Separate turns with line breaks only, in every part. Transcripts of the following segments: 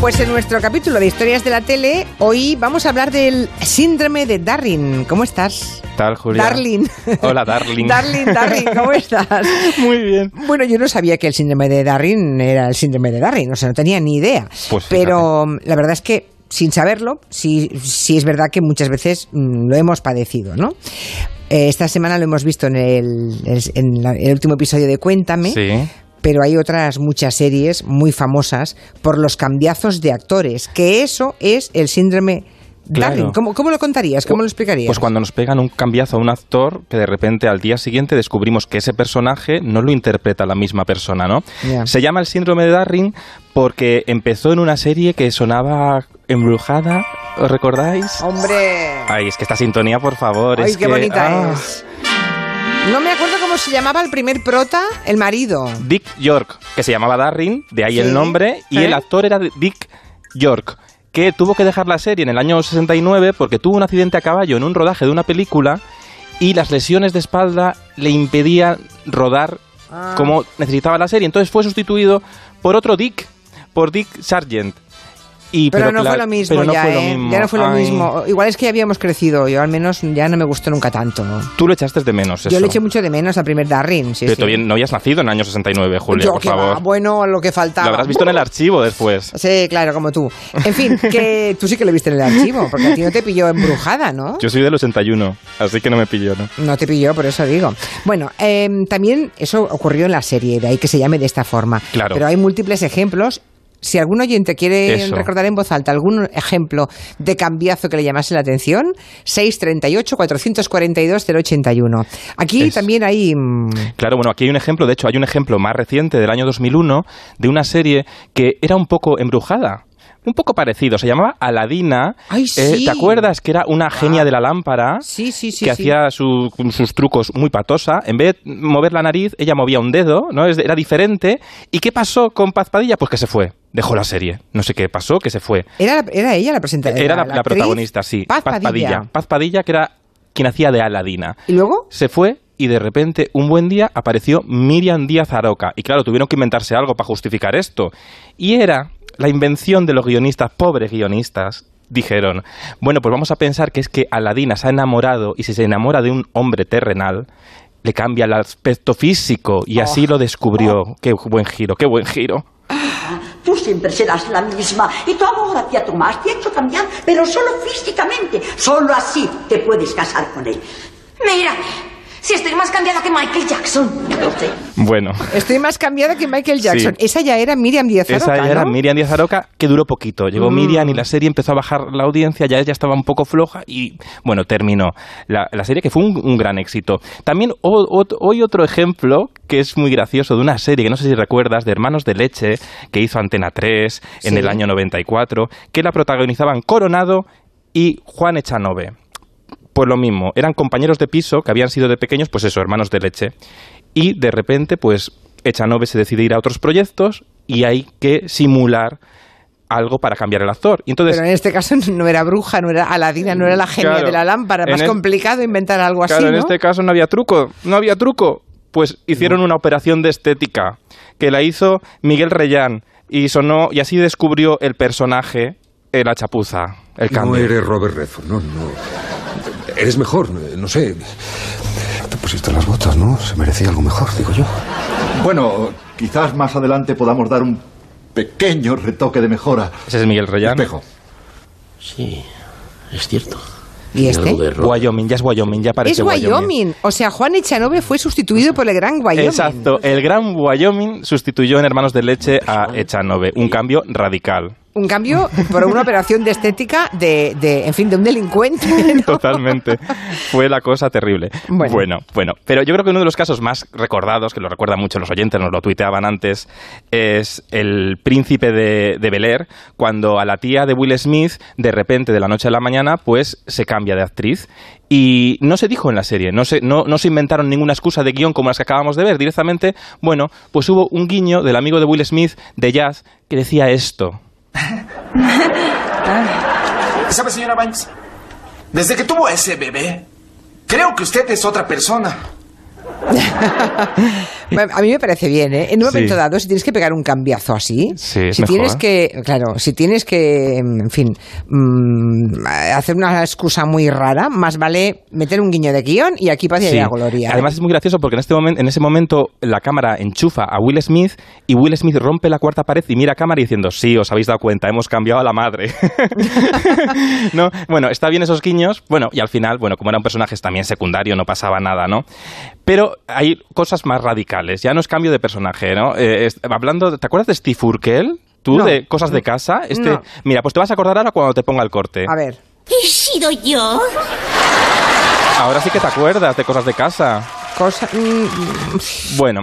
Pues en nuestro capítulo de Historias de la Tele, hoy vamos a hablar del síndrome de Darwin. ¿Cómo estás?
¿Qué tal, Julia?
Darling.
Hola, Darling.
Darling, Darling, ¿cómo estás?
Muy bien.
Bueno, yo no sabía que el síndrome de Darwin era el síndrome de Darwin, o sea, no tenía ni idea.
Pues
Pero la verdad es que sin saberlo, sí, sí es verdad que muchas veces mm, lo hemos padecido, ¿no? Eh, esta semana lo hemos visto en el, en la- el último episodio de Cuéntame.
Sí.
Pero hay otras muchas series muy famosas por los cambiazos de actores, que eso es el síndrome
Claro.
Darwin. ¿Cómo, cómo lo contarías? ¿Cómo lo explicarías?
Pues cuando nos pegan un cambiazo a un actor que de repente al día siguiente descubrimos que ese personaje no lo interpreta la misma persona, ¿no? Se llama el síndrome de Darwin porque empezó en una serie que sonaba embrujada, ¿os recordáis?
¡Hombre!
Ay, es que esta sintonía, por favor,
¡Ay,
es
qué
que-
bonita
ah.
es! No me acuerdo cómo se llamaba el primer prota, el marido.
Dick York, que se llamaba Darwin, de ahí
Sí.
el nombre, y
¿Eh?
el actor era Dick York, que tuvo que dejar la serie en el año 69 porque tuvo un accidente a caballo en un rodaje de una película y las lesiones de espalda le impedían rodar
Ah.
como necesitaba la serie. Entonces fue sustituido por otro Dick, por Dick Sargent. Y,
Pero, no fue lo mismo
pero no
ya,
fue lo
¿eh?
mismo.
Ya no fue lo
Ay,
mismo. Igual es que ya habíamos crecido. Yo al menos ya no me gustó nunca tanto.
Tú lo echaste de menos,
Yo
eso.
le eché mucho de menos al primer Darwin. Sí,
Pero
sí.
todavía no habías nacido en el año 69, Julia,
Yo
por
que va,
favor.
bueno, lo que faltaba.
Lo habrás visto en el archivo después.
Sí, claro, como tú. En fin, que tú sí que lo viste en el archivo, porque a ti no te pilló embrujada, ¿no?
Yo soy del 81, así que no me pilló, ¿no?
No te pilló, por eso digo. Bueno, em, también eso ocurrió en la serie, de ahí que se llame de esta forma.
Claro.
Pero hay múltiples ejemplos. Si algún oyente quiere
Eso.
recordar en voz alta algún ejemplo de cambiazo que le llamase la atención, 638-442-081. Aquí
Es-
también hay... mm,
Claro, bueno, aquí hay un ejemplo, de hecho hay un ejemplo más reciente del año 2001 de una serie que era un poco embrujada. Un poco parecido, se llamaba Aladina.
Ay,
Eh,
sí.
¿Te acuerdas que era una genia de la lámpara?
Sí, sí, sí.
que hacía su- sus trucos muy patosa. En vez de mover la nariz, ella movía un dedo, ¿no? Era diferente. ¿Y qué pasó con Paz Padilla? Pues que se fue. Dejó la serie. No sé qué pasó, que se fue.
Era, era ella la presentadora.
Era la, protagonista, sí.
Paz, Padilla.
Paz Padilla, que era quien hacía de Aladina.
¿Y luego?
Se fue y de repente un buen día apareció Miriam Díaz Aroca. Y claro, tuvieron que inventarse algo para justificar esto. Y era la invención de los guionistas, pobres guionistas. Dijeron, bueno, pues vamos a pensar que es que Aladina se ha enamorado y si se enamora de un hombre terrenal, le cambia el aspecto físico y así lo descubrió. Qué buen giro, qué buen giro.
Tú siempre serás la misma y tu amor hacia Tomás te ha hecho cambiar, pero solo físicamente. Solo así te puedes casar con él.
Mírame. Si estoy más cambiada que Michael Jackson.
Bueno.
Estoy más cambiada que Michael Jackson.
Sí.
Esa ya era Miriam Díaz
Esa
Aroca,
ya era
¿no?
Miriam Díaz Aroca, que duró poquito. Llegó
Mm.
Miriam y la serie empezó a bajar la audiencia, ya ella estaba un poco floja y, bueno, terminó la, la serie, que fue un, un gran éxito. También hoy otro ejemplo que es muy gracioso de una serie que no sé si recuerdas, de Hermanos de Leche, que hizo Antena 3 en
Sí.
el año 94, que la protagonizaban Coronado y Juan Echanove. Pues lo mismo, eran compañeros de piso que habían sido de pequeños, pues eso, hermanos de leche. Y de repente, pues Echanove se decide ir a otros proyectos y hay que simular algo para cambiar el actor. Y entonces,
Pero en este caso no era bruja, no era Aladina, no era la genia
Claro.
de la lámpara. Más
es-
complicado inventar algo así,
claro, en
¿no?
este caso no había truco, no había truco. Pues hicieron una operación de estética que la hizo Miguel Reyán y sonó y así descubrió el personaje, eh, la chapuza, el
No
cambio.
eres Robert Redford, no, no. Eres mejor, no sé. Te pusiste las botas, ¿no? Se merecía algo mejor, digo yo.
Bueno, quizás más adelante podamos dar un pequeño retoque de mejora.
Ese es Miguel Reyán.
Espejo.
Sí, es cierto.
¿Y este?
Wyoming, ya es Wyoming, ya parece
Es Wyoming. O sea, Juan Echanove fue sustituido por el gran Wyoming.
Exacto, el gran Wyoming sustituyó en Hermanos de Leche a Echanove, un cambio radical.
Un cambio por una operación de estética de, de, en fin, de un delincuente. ¿no?
Totalmente. Fue la cosa terrible.
Bueno.
Bueno. bueno, Pero yo creo que uno de los casos más recordados, que lo recuerdan mucho los oyentes, nos lo tuiteaban antes, es el príncipe de, de Bel Air, cuando a la tía de Will Smith, de repente, de la noche a la mañana, pues se cambia de actriz. Y no se dijo en la serie, no se, no, no se inventaron ninguna excusa de guion como las que acabamos de ver. Directamente, bueno, pues hubo un guiño del amigo de Will Smith, de Jazz, que decía esto.
¿Sabe, señora Banks? Desde que tuvo ese bebé, creo que usted es otra persona.
A mí me parece bien, ¿eh? En un
Sí.
momento dado, si tienes que pegar un cambiazo así,
Sí,
si
mejor.
tienes que, claro, si tienes que, en fin, mm, hacer una excusa muy rara, más vale meter un guiño de guion y aquí paz y
Sí.
allá gloria.
Además es muy gracioso porque en este momento, en ese momento la cámara enchufa a Will Smith y Will Smith rompe la cuarta pared y mira a cámara diciendo sí, os habéis dado cuenta, hemos cambiado a la madre. no, bueno, está bien esos guiños. Bueno, y al final, bueno, como era un personaje también secundario, no pasaba nada, ¿no? Pero hay cosas más radicales. Ya no es cambio de personaje, ¿no? Eh, es- hablando, ¿te acuerdas de Steve Urkel? ¿Tú
No.
de cosas de casa? Este,
No.
Mira, pues te vas a acordar ahora cuando te ponga el corte.
A ver,
¿He sido yo?
Ahora sí que te acuerdas de cosas de casa.
cosa... mm,
Bueno,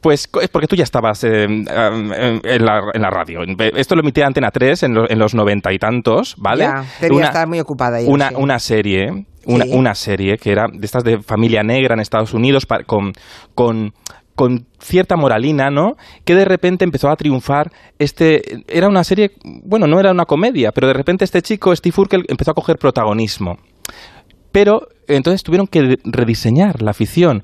pues es porque tú ya estabas eh, en, la, en la radio. Esto lo emitía Antena 3 en, lo- en los noventa y tantos, ¿vale?
Ya, estar muy ocupada ella,
Una,
sí.
una serie, una,
Sí.
una serie que era de estas de familia negra en Estados Unidos con, con, con cierta moralina, ¿no? Que de repente empezó a triunfar este... Era una serie, bueno, no era una comedia, pero de repente este chico, Steve Urkel, empezó a coger protagonismo. Pero entonces tuvieron que rediseñar la afición.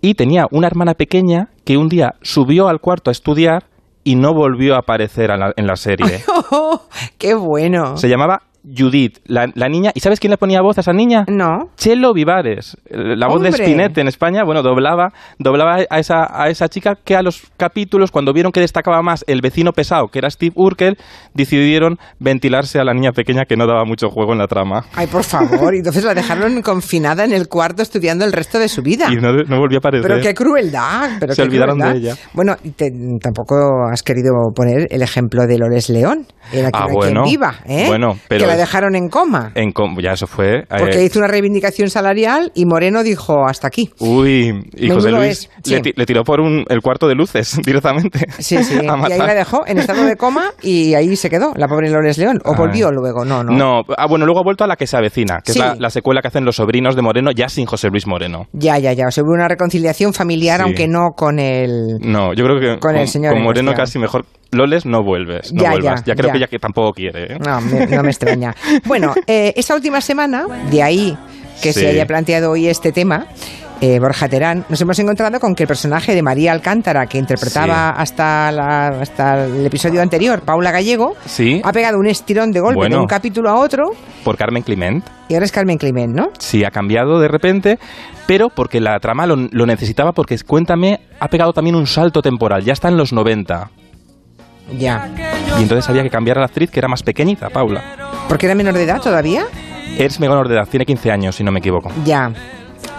Y tenía una hermana pequeña que un día subió al cuarto a estudiar y no volvió a aparecer a la- en la serie.
¡Qué bueno!
Se llamaba Judith, la, la niña. ¿Y sabes quién le ponía voz a esa niña?
No.
Chelo Vivares, eh, la voz de. Spinette en España, bueno, doblaba, doblaba a esa, a esa chica que a los capítulos, cuando vieron que destacaba más el vecino pesado, que era Steve Urkel, decidieron ventilarse a la niña pequeña que no daba mucho juego en la trama.
Ay, por favor. Y entonces la dejaron confinada en el cuarto estudiando el resto de su vida.
Y no, no volvió a aparecer.
Pero qué crueldad. Pero
Se
qué
olvidaron
crueldad.
de ella.
Bueno, y te- tampoco has querido poner el ejemplo de Lores León. Era
Ah,
quien
bueno.
viva, ¿eh?
Bueno, pero
Que la dejaron en coma.
En com- ya eso fue. eh,
Porque hizo una reivindicación salarial y Moreno dijo hasta aquí.
Uy, y José
Menudo
Luis le, tiró por un, el cuarto de luces directamente.
Sí, sí. y ahí la dejó en estado de coma y ahí se quedó, la pobre Lores León. ¿O
Ay.
volvió luego? No, no.
No, ah, bueno, luego ha vuelto a la que se avecina, que
Sí.
es la, la secuela que hacen los sobrinos de Moreno, ya sin José Luis Moreno.
Ya, ya, ya. O sea, hubo una reconciliación familiar,
Sí.
aunque no con el...
No, yo creo que
Con el señor
con
en
Moreno
cuestión.
casi mejor. Loles, no vuelves, no
Ya,
vuelvas.
ya,
Ya, creo
ya.
que ella que tampoco quiere. ¿eh?
No, me, no me extraña. Bueno, eh, esta última semana, de ahí que
Sí.
se haya planteado hoy este tema, eh, Borja Terán, nos hemos encontrado con que el personaje de María Alcántara, que interpretaba hasta, la- hasta el episodio anterior, Paula Gallego,
Sí,
ha pegado un estirón de golpe de un capítulo a otro
por Carmen Clement.
y ahora es Carmen Climent, ¿no?
Sí, ha cambiado de repente, pero porque la trama lo, lo necesitaba, porque Cuéntame ha pegado también un salto temporal, ya está en los 90.
Ya.
Y entonces había que cambiar a la actriz que era más pequeñita, Paula.
¿Porque era menor de edad todavía?
Es menor de edad, tiene 15 años, si no me equivoco.
Ya.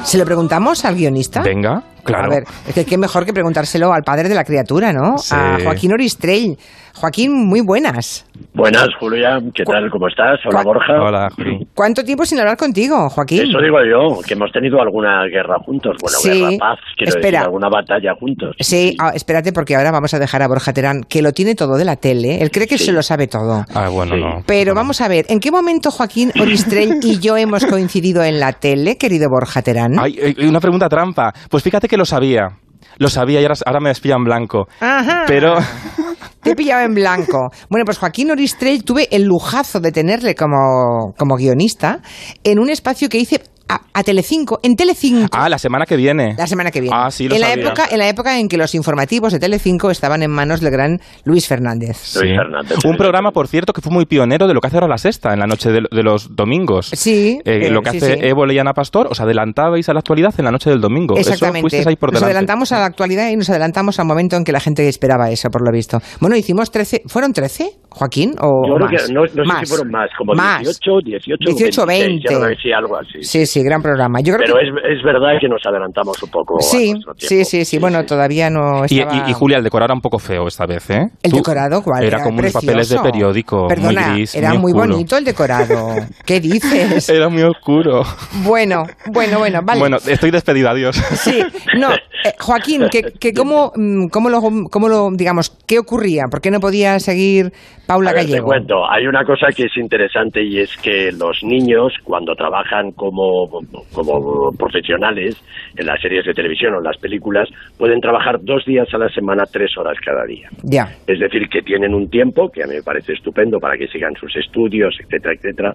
¿Se lo preguntamos al guionista?
Venga, claro.
A ver, es que qué mejor que preguntárselo al padre de la criatura, ¿no?
Sí.
A Joaquín Oristrell. Joaquín, muy buenas.
Buenas, Julia. ¿Qué tal? ¿Cómo estás? Hola,
¿Cuál-
Borja.
Hola, Juli.
¿Cuánto tiempo sin hablar contigo, Joaquín?
Eso digo yo, que hemos tenido alguna guerra juntos. Bueno,
Sí.
guerra, paz, quiero
Espera.
decir, alguna batalla juntos.
Sí, ah, espérate porque ahora vamos a dejar a Borja Terán, que lo tiene todo de la tele. Él cree que
Sí.
se lo sabe todo.
Ah, bueno,
Sí.
no.
Pero vamos a ver, ¿en qué momento Joaquín Oristrell y yo hemos coincidido en la tele, querido Borja Terán?
Ay, eh, una pregunta trampa. Pues fíjate que lo sabía. Lo sabía y ahora, ahora me despilla en blanco.
Ajá.
Pero
Te he pillado en blanco. Bueno, pues Joaquín Oristrell tuve el lujazo de tenerle como, como guionista en un espacio que hice a, a Telecinco, en Telecinco.
Ah, la semana que viene.
La semana que viene.
Ah, sí, lo
en la
sabía.
época En la época en que los informativos de Telecinco estaban en manos del gran Luis Fernández.
Luis Fernández.
Un programa, por cierto, que fue muy pionero de lo que hace ahora la sexta, en la noche de, de los domingos.
Sí,
Eh,
eh,
lo que
sí,
hace
sí.
Evo Leyana Pastor, os adelantabais a la actualidad en la noche del domingo. Eso
Exactamente.
fuisteis ahí por
nos adelantamos a la actualidad y nos adelantamos al momento en que la gente esperaba eso, por lo visto. Bueno, hicimos 13. ¿Fueron 13, Joaquín? ¿O
Yo
o
creo
más?
que no, no sé
Más.
si fueron más, como
Más.
18, 18,
18,
26, ya
20.
no sé si algo así.
Sí, sí, gran programa. Yo creo
Pero
que...
es, es verdad que nos adelantamos un poco. a
Sí, sí, sí, sí. Bueno, todavía no
Y,
estaba...
y- y, Julia, el decorado era un poco feo esta vez, ¿eh?
¿El
Tú-
decorado cuál?
Era, como unos papeles de
precioso.
periódico,
Perdona,
muy gris,
era
muy
muy,
oscuro.
bonito el decorado. ¿Qué dices?
Era muy oscuro.
Bueno, bueno, bueno, vale.
Bueno, estoy despedida, adiós.
Sí, no, eh, Joaquín, que, que cómo, mm, cómo, lo, cómo lo, digamos, ¿qué ocurría? ¿Por qué no podía seguir Paula
ver,
Gallego.
Te cuento, hay una cosa que es interesante y es que los niños, cuando trabajan como, como profesionales en las series de televisión o en las películas, pueden trabajar dos días a la semana, tres horas cada día.
Ya.
Es decir, que tienen un tiempo que a mí me parece estupendo para que sigan sus estudios, etcétera, etcétera.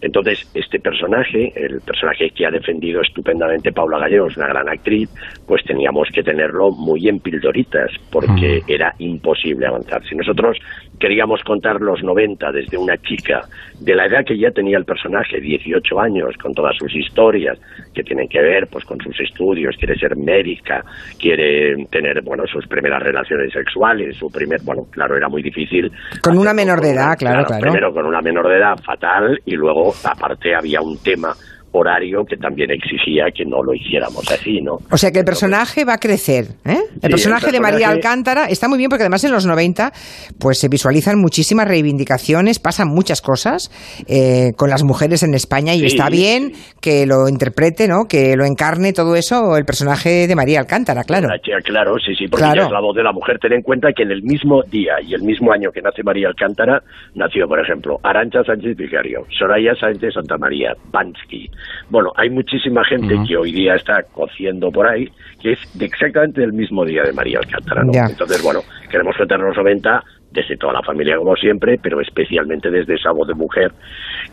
Entonces, este personaje, el personaje que ha defendido estupendamente Paula Gallego, es una gran actriz, pues teníamos que tenerlo muy en pildoritas, porque era imposible avanzar. Si nosotros queríamos contar los 90 desde una chica de la edad que ya tenía el personaje, 18 años, con todas sus historias que tienen que ver pues con sus estudios, quiere ser médica, quiere tener bueno sus primeras relaciones sexuales, su primer, bueno, claro, era muy difícil.
Con una menor de edad, claro, claro.
Primero con una menor de edad fatal y luego aparte había un tema horario que también exigía que no lo hiciéramos así, ¿no?
O sea que el personaje va a crecer. ¿eh? El
el
personaje de María Alcántara está muy bien porque además en los 90 pues se visualizan muchísimas reivindicaciones, pasan muchas cosas eh, con las mujeres en España y
Sí,
está bien que lo interprete, ¿no? que lo encarne todo eso el personaje de María Alcántara, claro.
Claro, sí, sí, porque
Claro.
ella es la voz de la mujer. Ten en cuenta que en el mismo día y el mismo año que nace María Alcántara, nació, por ejemplo, Arancha Sánchez Vicario, Soraya Sánchez Santa María, Bansky. Bueno, hay muchísima gente que hoy día está cociendo por ahí, que es de exactamente del mismo día de María Alcántara, ¿no? Entonces, bueno, queremos contar los 90 desde toda la familia como siempre, pero especialmente desde esa voz de mujer,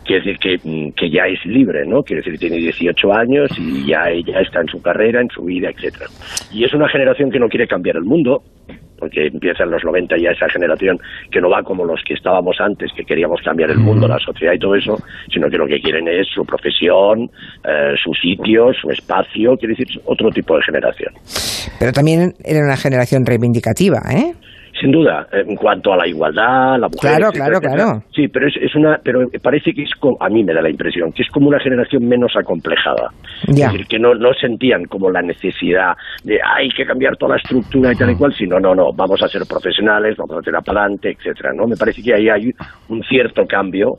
quiere decir que, mm, que ya es libre, ¿no? Quiere decir que tiene 18 años y ya ella está en su carrera, en su vida, etcétera. Y es una generación que no quiere cambiar el mundo, porque empieza en los 90 ya esa generación que no va como los que estábamos antes, que queríamos cambiar el mundo, la sociedad y todo eso, sino que lo que quieren es su profesión, eh, su sitio, su espacio, quiere decir otro tipo de generación.
Pero también era una generación reivindicativa, ¿eh?
Sin duda, en cuanto a la igualdad, la mujer.
Claro,
etcétera,
claro,
etcétera.
claro.
Sí, pero es, es una, pero parece que es, co- a mí me da la impresión que es como una generación menos acomplejada.
Ya.
Es decir, que no, no sentían como la necesidad de hay que cambiar toda la estructura y tal y cual, sino no, no, vamos a ser profesionales, vamos a tirar para adelante, etcétera. ¿no? Me parece que ahí hay un cierto cambio.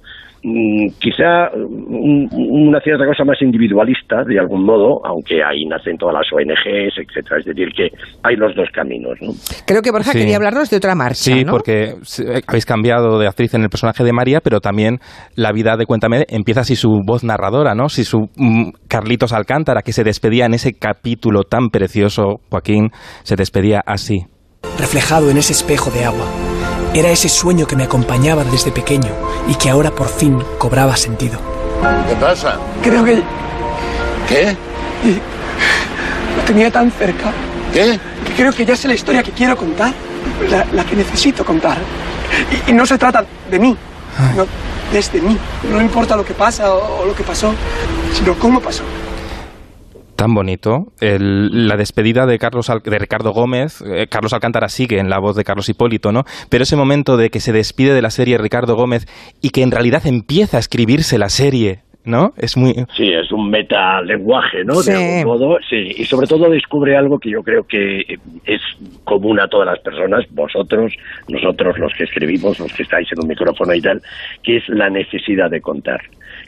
Mm, Quizá una cierta cosa más individualista, de algún modo, aunque ahí nacen todas las ONGs, etcétera. Es decir, que hay los dos caminos. ¿no?
Creo que Borja
Sí.
quería hablarnos de otra marcha,
Sí,
¿no?
porque eh, habéis cambiado de actriz en el personaje de María, pero también la vida de Cuéntame empieza así su voz narradora, ¿no? Si su mm, Carlitos Alcántara, que se despedía en ese capítulo tan precioso, Joaquín, se despedía así.
reflejado en ese espejo de agua. Era ese sueño que me acompañaba desde pequeño y que ahora por fin cobraba sentido.
¿Qué pasa?
Creo que
¿Qué?
lo tenía tan cerca
¿Qué?
que creo que ya sé la historia que quiero contar, la, la que necesito contar. Y, y no se trata de mí, no, desde mí. No importa lo que pasa o, o lo que pasó, sino cómo pasó.
Tan bonito. El- la despedida de Carlos Al- de Ricardo Gómez, eh, Carlos Alcántara sigue en la voz de Carlos Hipólito, ¿no? Pero ese momento de que se despide de la serie Ricardo Gómez y que en realidad empieza a escribirse la serie, ¿no? Es muy
Sí, es un metalenguaje, ¿no?
Sí.
De algún modo, sí. Y sobre todo descubre algo que yo creo que es común a todas las personas, vosotros, nosotros los que escribimos, los que estáis en un micrófono y tal, que es la necesidad de contar,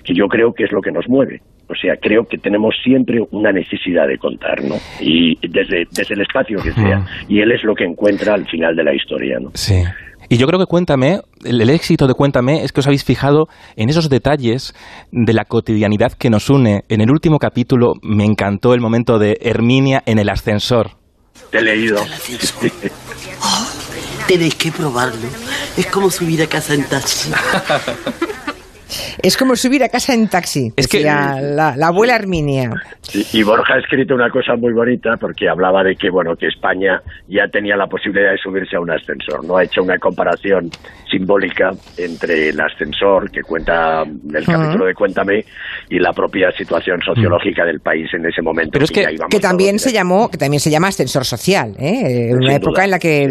que yo creo que es lo que nos mueve. O sea, creo que tenemos siempre una necesidad de contar, ¿no? Y desde, desde el espacio que sea. Y él es lo que encuentra al final de la historia, ¿no?
Sí. Y yo creo que Cuéntame, el, el éxito de Cuéntame es que os habéis fijado en esos detalles de la cotidianidad que nos une. En el último capítulo me encantó el momento de Herminia en el ascensor.
Te he leído.
Tenéis que probarlo. Es como subir a casa en taxi.
Es como subir a casa en taxi,
Es que-
la, la abuela Herminia.
Y, y Borja ha escrito una cosa muy bonita porque hablaba de que bueno que España ya tenía la posibilidad de subirse a un ascensor. No ha hecho una comparación simbólica entre el ascensor que cuenta el capítulo de Cuéntame y la propia situación sociológica del país en ese momento.
Pero es que-
Que también se llamó, que también se llama ascensor social, ¿eh? En una
Sin
época
duda,
en la que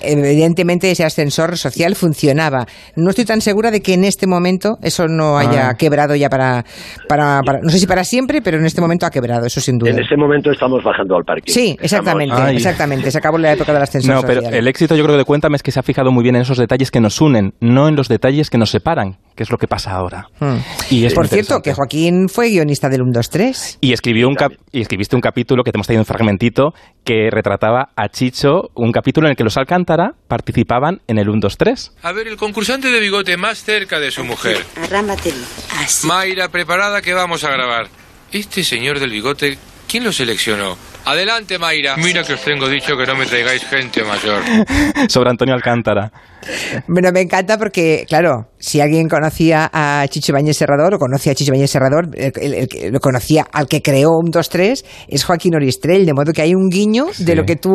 evidentemente ese ascensor social funcionaba. No estoy tan segura de que en este momento eso no haya
Ah.
quebrado ya para, para, para- no sé si para siempre, pero en este momento ha quebrado, eso sin duda.
En ese momento estamos bajando al parque.
Sí, exactamente, exactamente. Se acabó la época del ascensor
No, pero
social.
el éxito yo creo que de Cuéntame es que se ha fijado muy bien en esos detalles que nos unen, no en los detalles que nos separan, que es lo que pasa ahora.
Hmm.
Y es
Por cierto, que Joaquín fue guionista del 1, 2, 3.
Y, escribió un cap- y escribiste un capítulo que te hemos traído un fragmentito que retrataba a Chicho, un capítulo en el que los Alcántara participaban en el 1, 2, 3.
A ver, el concursante de bigote más cerca de su mujer.
Arrámate. Así.
Mayra, preparada que vamos a grabar. Este señor del bigote, ¿quién lo seleccionó? Adelante, Mayra. Mira que os tengo dicho que no me traigáis gente mayor.
Sobre Antonio Alcántara.
Bueno, me encanta porque, claro, si alguien conocía a Chicho Bañez Serrador o conoce a Chicho Bañez Serrador, el, el- el que lo conocía al que creó un 2-3 es Joaquín Oristrell, de modo que hay un guiño de lo que tú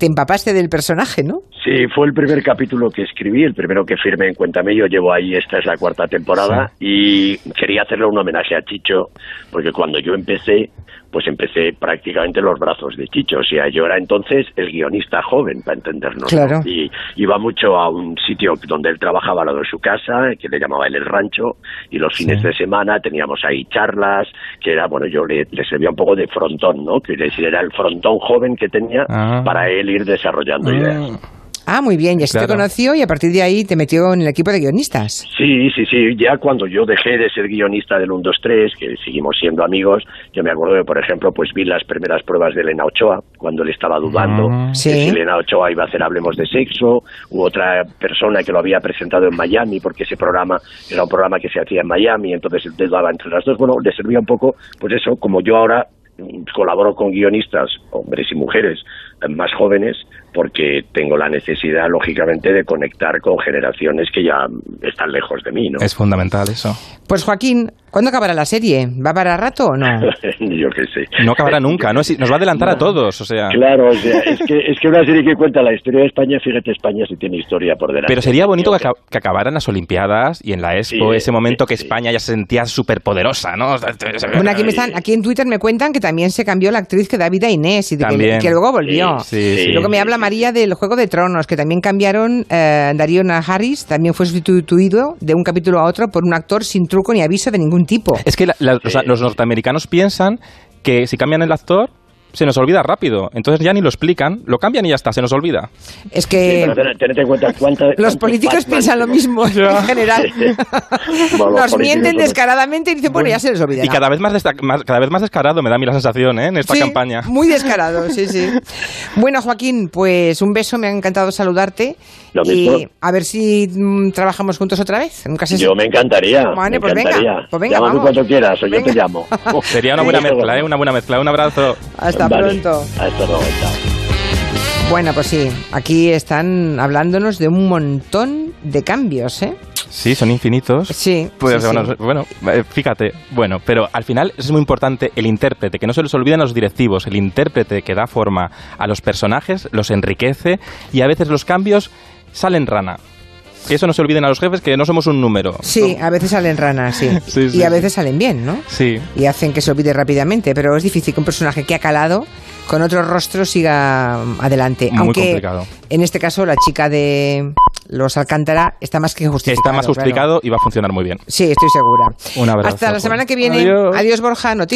te empapaste del personaje, ¿no?
Sí, fue el primer capítulo que escribí, el primero que firmé en Cuéntame. Yo llevo ahí, esta es la cuarta temporada, y quería hacerle un homenaje a Chicho, porque cuando yo empecé, pues empecé prácticamente en los brazos de Chicho. O sea, yo era entonces el guionista joven, para entendernos. ¿no?
Claro.
Y iba mucho a un sitio donde él trabajaba lado de su casa, que le llamaba él el rancho, y los fines de semana teníamos ahí charlas, que era, bueno, yo le, le servía un poco de frontón, ¿no? Que decir, era el frontón joven que tenía
Ah.
para él ir desarrollando ideas.
Ah, muy bien, ya se te conoció y a partir de ahí te metió en el equipo de guionistas.
Sí, sí, sí. Ya cuando yo dejé de ser guionista del 1, 2, 3, que seguimos siendo amigos, yo me acuerdo que, por ejemplo, pues vi las primeras pruebas de Elena Ochoa, cuando él estaba dudando de
Sí.
si Elena Ochoa iba a hacer Hablemos de Sexo, u otra persona que lo había presentado en Miami, porque ese programa era un programa que se hacía en Miami, entonces él dudaba entre las dos. Bueno, le servía un poco, pues eso, como yo ahora mm, colaboro con guionistas, hombres y mujeres, más jóvenes, porque tengo la necesidad, lógicamente, de conectar con generaciones que ya están lejos de mí, ¿no?
Es fundamental eso.
Pues Joaquín, ¿cuándo acabará la serie? ¿Va para rato o no?
Yo qué sé.
No acabará nunca, ¿no? Nos va a adelantar a todos, o sea.
Claro, o sea, es que, es que una serie que cuenta la historia de España, fíjate, España sí tiene historia por delante.
Pero sería bonito que, que acabaran las Olimpiadas y en la Expo,
Sí,
ese momento que España ya se sentía súper poderosa, ¿no?
Bueno, aquí, me están, aquí en Twitter me cuentan que también se cambió la actriz que da vida a Inés y de que, que luego volvió.
Sí, sí, sí.
Luego me habla María del Juego de Tronos, que también cambiaron eh, Darío Harris, también fue sustituido de un capítulo a otro por un actor sin truco ni aviso de ningún tipo.
Es que la- la- los, los norteamericanos piensan que si cambian el actor, se nos olvida rápido. Entonces ya ni lo explican, lo cambian y ya está, se nos olvida.
Es
Sí,
que
ten- tened en cuenta cuánta-
los políticos piensan lo mismo en general.
Bueno,
Nos mienten
son-
descaradamente y dicen, bueno, ya se les olvidará.
Y cada vez más, más- cada vez más descarado me da a mí la sensación, ¿eh? En esta
Sí,
campaña.
Muy descarado, sí, sí. Bueno, Joaquín, pues un beso, me ha encantado saludarte.
Lo
y
mismo.
a ver si mm, trabajamos juntos otra vez. Nunca se
Yo me encantaría.
Vale,
me
pues venga,
encantaría.
pues venga,
Llámame
vamos.
cuando quieras o yo te llamo.
Sería una buena mezcla, ¿eh? Una buena mezcla. Un abrazo.
Hasta
Vale.
pronto.
Hasta luego. chao.
Bueno, pues sí, aquí están hablándonos de un montón de cambios, ¿eh?
Sí, son infinitos.
Sí.
Pues
sí,
bueno,
sí.
bueno, eh, fíjate, bueno, pero al final es muy importante el intérprete, que no se les olviden los directivos, el intérprete que da forma a los personajes, los enriquece y a veces los cambios salen rana. Que eso no se olviden a los jefes, que no somos un número.
Sí, a veces salen ranas, sí.
Sí, sí,
y a veces salen bien, ¿no?
Sí.
Y hacen que se olvide rápidamente, pero es difícil que un personaje que ha calado con otro rostro siga adelante.
Muy
Aunque
complicado.
en este caso la chica de los Alcántara está más que justificado.
Está más
claro.
justificado y va a funcionar muy bien.
Sí, estoy segura.
Un abrazo.
Hasta la semana que viene.
Adiós.
Adiós Borja. Noticias.